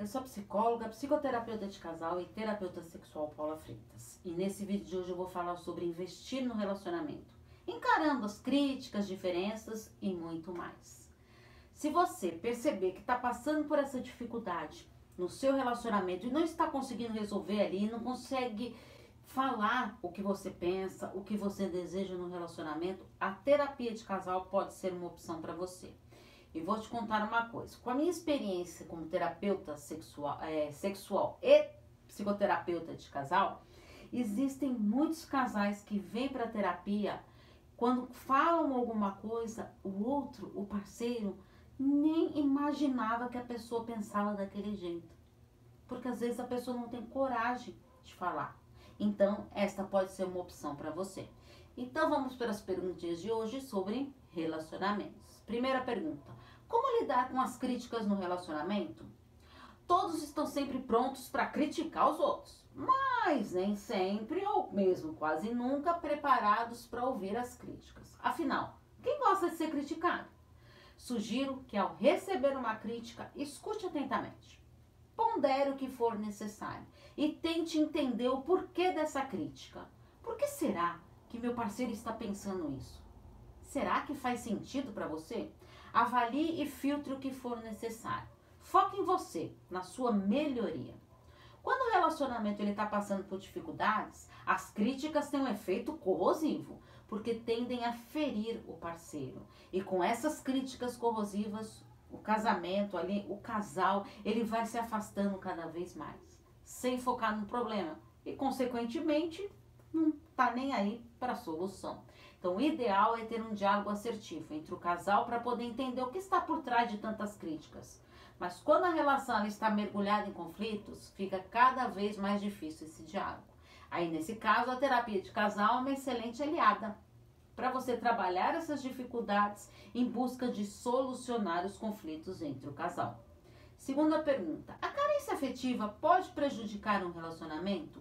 eu sou psicóloga, psicoterapeuta de casal e terapeuta sexual Paula Freitas. E nesse vídeo de hoje eu vou falar sobre investir no relacionamento, encarando as críticas, diferenças e muito mais. Se você perceber que está passando por essa dificuldade no seu relacionamento e não está conseguindo resolver ali, não consegue falar o que você pensa, o que você deseja no relacionamento, a terapia de casal pode ser uma opção para você. E vou te contar uma coisa. Com a minha experiência como terapeuta sexual, é, sexual e psicoterapeuta de casal, existem muitos casais que vêm para terapia quando falam alguma coisa, o outro, o parceiro, nem imaginava que a pessoa pensava daquele jeito. Porque às vezes a pessoa não tem coragem de falar. Então, esta pode ser uma opção para você. Então, vamos para as perguntas de hoje sobre relacionamentos. Primeira pergunta: Como lidar com as críticas no relacionamento? Todos estão sempre prontos para criticar os outros, mas nem sempre, ou mesmo quase nunca, preparados para ouvir as críticas. Afinal, quem gosta de ser criticado? Sugiro que ao receber uma crítica, escute atentamente. Pondere o que for necessário e tente entender o porquê dessa crítica. Por que será que meu parceiro está pensando isso? Será que faz sentido para você? Avalie e filtre o que for necessário. Foque em você, na sua melhoria. Quando o relacionamento está passando por dificuldades, as críticas têm um efeito corrosivo porque tendem a ferir o parceiro. E com essas críticas corrosivas, o casamento ali, o casal, ele vai se afastando cada vez mais, sem focar no problema e consequentemente não tá nem aí para a solução. Então, o ideal é ter um diálogo assertivo entre o casal para poder entender o que está por trás de tantas críticas. Mas quando a relação está mergulhada em conflitos, fica cada vez mais difícil esse diálogo. Aí, nesse caso, a terapia de casal é uma excelente aliada para você trabalhar essas dificuldades em busca de solucionar os conflitos entre o casal. Segunda pergunta: a carência afetiva pode prejudicar um relacionamento?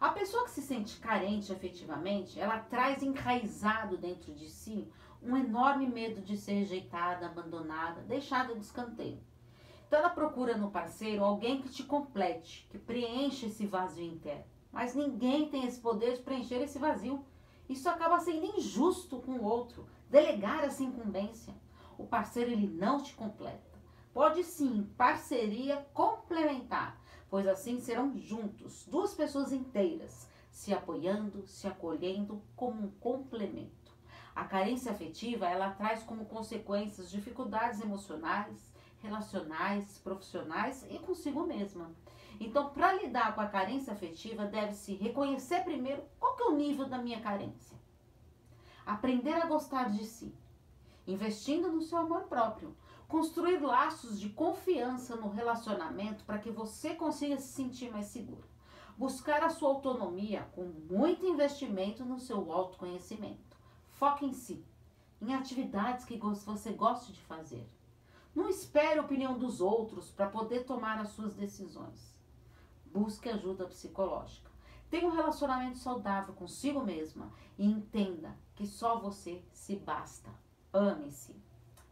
A pessoa que se sente carente afetivamente, ela traz enraizado dentro de si um enorme medo de ser rejeitada, abandonada, deixada de escanteio. Então ela procura no parceiro alguém que te complete, que preencha esse vazio interno. Mas ninguém tem esse poder de preencher esse vazio. Isso acaba sendo injusto com o outro, delegar essa incumbência. O parceiro ele não te completa. Pode sim, parceria complementar, pois assim serão juntos, duas pessoas inteiras, se apoiando, se acolhendo como um complemento. A carência afetiva, ela traz como consequências dificuldades emocionais, relacionais, profissionais e consigo mesma. Então, para lidar com a carência afetiva, deve-se reconhecer primeiro qual que é o nível da minha carência. Aprender a gostar de si, investindo no seu amor próprio. Construir laços de confiança no relacionamento para que você consiga se sentir mais seguro. Buscar a sua autonomia com muito investimento no seu autoconhecimento. Foque em si, em atividades que você goste de fazer. Não espere a opinião dos outros para poder tomar as suas decisões busque ajuda psicológica. Tenha um relacionamento saudável consigo mesma e entenda que só você se basta. Ame-se.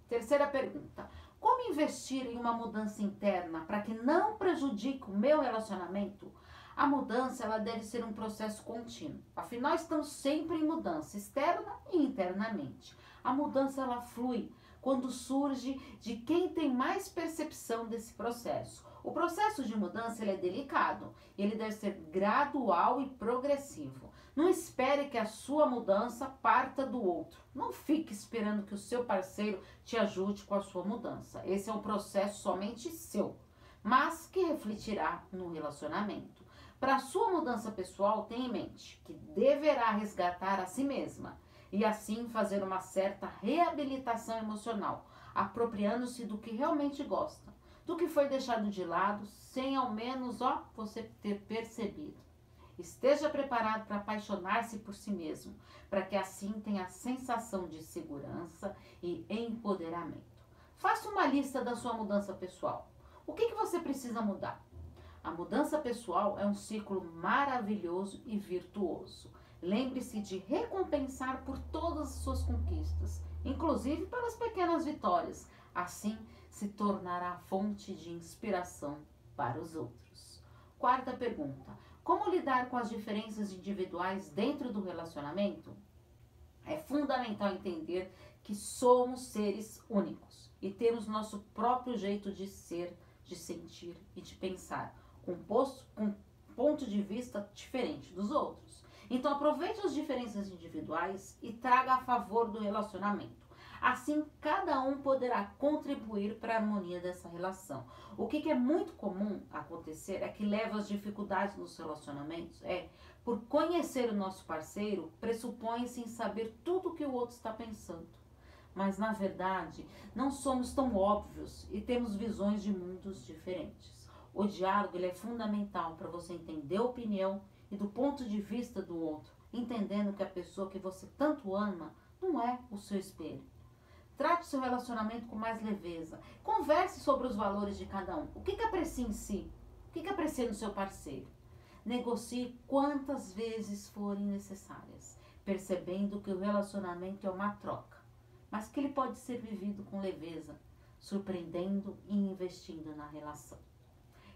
Terceira pergunta: Como investir em uma mudança interna para que não prejudique o meu relacionamento? A mudança ela deve ser um processo contínuo. Afinal, estamos sempre em mudança externa e internamente. A mudança ela flui quando surge de quem tem mais percepção desse processo. O processo de mudança ele é delicado, ele deve ser gradual e progressivo. Não espere que a sua mudança parta do outro. Não fique esperando que o seu parceiro te ajude com a sua mudança. Esse é um processo somente seu, mas que refletirá no relacionamento. Para a sua mudança pessoal, tenha em mente que deverá resgatar a si mesma e assim fazer uma certa reabilitação emocional, apropriando-se do que realmente gosta do que foi deixado de lado, sem ao menos ó, você ter percebido. Esteja preparado para apaixonar-se por si mesmo, para que assim tenha a sensação de segurança e empoderamento. Faça uma lista da sua mudança pessoal. O que, que você precisa mudar? A mudança pessoal é um ciclo maravilhoso e virtuoso. Lembre-se de recompensar por todas as suas conquistas, inclusive pelas pequenas vitórias. Assim, se tornará fonte de inspiração para os outros. Quarta pergunta: como lidar com as diferenças individuais dentro do relacionamento? É fundamental entender que somos seres únicos e temos nosso próprio jeito de ser, de sentir e de pensar, composto com ponto de vista diferente dos outros. Então aproveite as diferenças individuais e traga a favor do relacionamento. Assim, cada um poderá contribuir para a harmonia dessa relação. O que, que é muito comum acontecer é que leva às dificuldades nos relacionamentos é por conhecer o nosso parceiro, pressupõe-se em saber tudo o que o outro está pensando. Mas na verdade, não somos tão óbvios e temos visões de mundos diferentes. O diálogo ele é fundamental para você entender a opinião e do ponto de vista do outro, entendendo que a pessoa que você tanto ama não é o seu espelho. Trate seu relacionamento com mais leveza. Converse sobre os valores de cada um. O que, que aprecia em si? O que, que aprecia no seu parceiro? Negocie quantas vezes forem necessárias, percebendo que o relacionamento é uma troca, mas que ele pode ser vivido com leveza, surpreendendo e investindo na relação.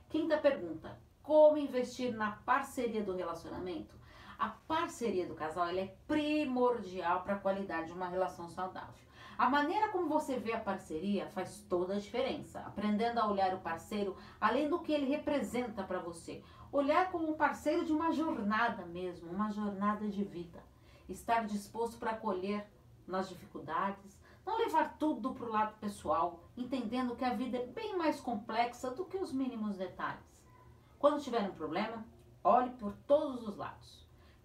Quinta pergunta: como investir na parceria do relacionamento? A parceria do casal é primordial para a qualidade de uma relação saudável. A maneira como você vê a parceria faz toda a diferença. Aprendendo a olhar o parceiro além do que ele representa para você. Olhar como um parceiro de uma jornada mesmo, uma jornada de vida. Estar disposto para acolher nas dificuldades, não levar tudo para o lado pessoal, entendendo que a vida é bem mais complexa do que os mínimos detalhes. Quando tiver um problema, olhe por todos os lados.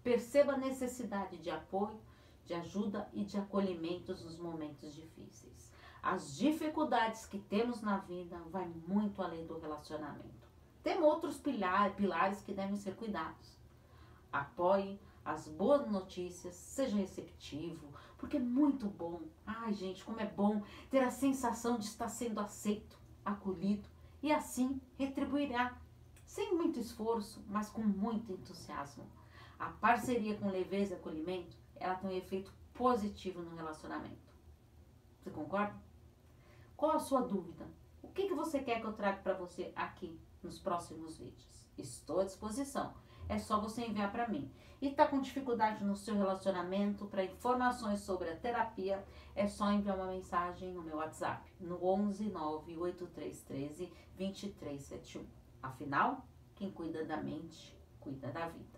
Perceba a necessidade de apoio, de ajuda e de acolhimentos nos momentos difíceis. As dificuldades que temos na vida vai muito além do relacionamento. Tem outros pilar, pilares que devem ser cuidados. Apoie as boas notícias, seja receptivo, porque é muito bom. Ai, gente, como é bom ter a sensação de estar sendo aceito, acolhido e assim retribuirá sem muito esforço, mas com muito entusiasmo. A parceria com leveza e acolhimento, ela tem um efeito positivo no relacionamento. Você concorda? Qual a sua dúvida? O que, que você quer que eu traga para você aqui nos próximos vídeos? Estou à disposição. É só você enviar para mim. E está com dificuldade no seu relacionamento, para informações sobre a terapia, é só enviar uma mensagem no meu WhatsApp, no 11 98313 2371. Afinal, quem cuida da mente, cuida da vida.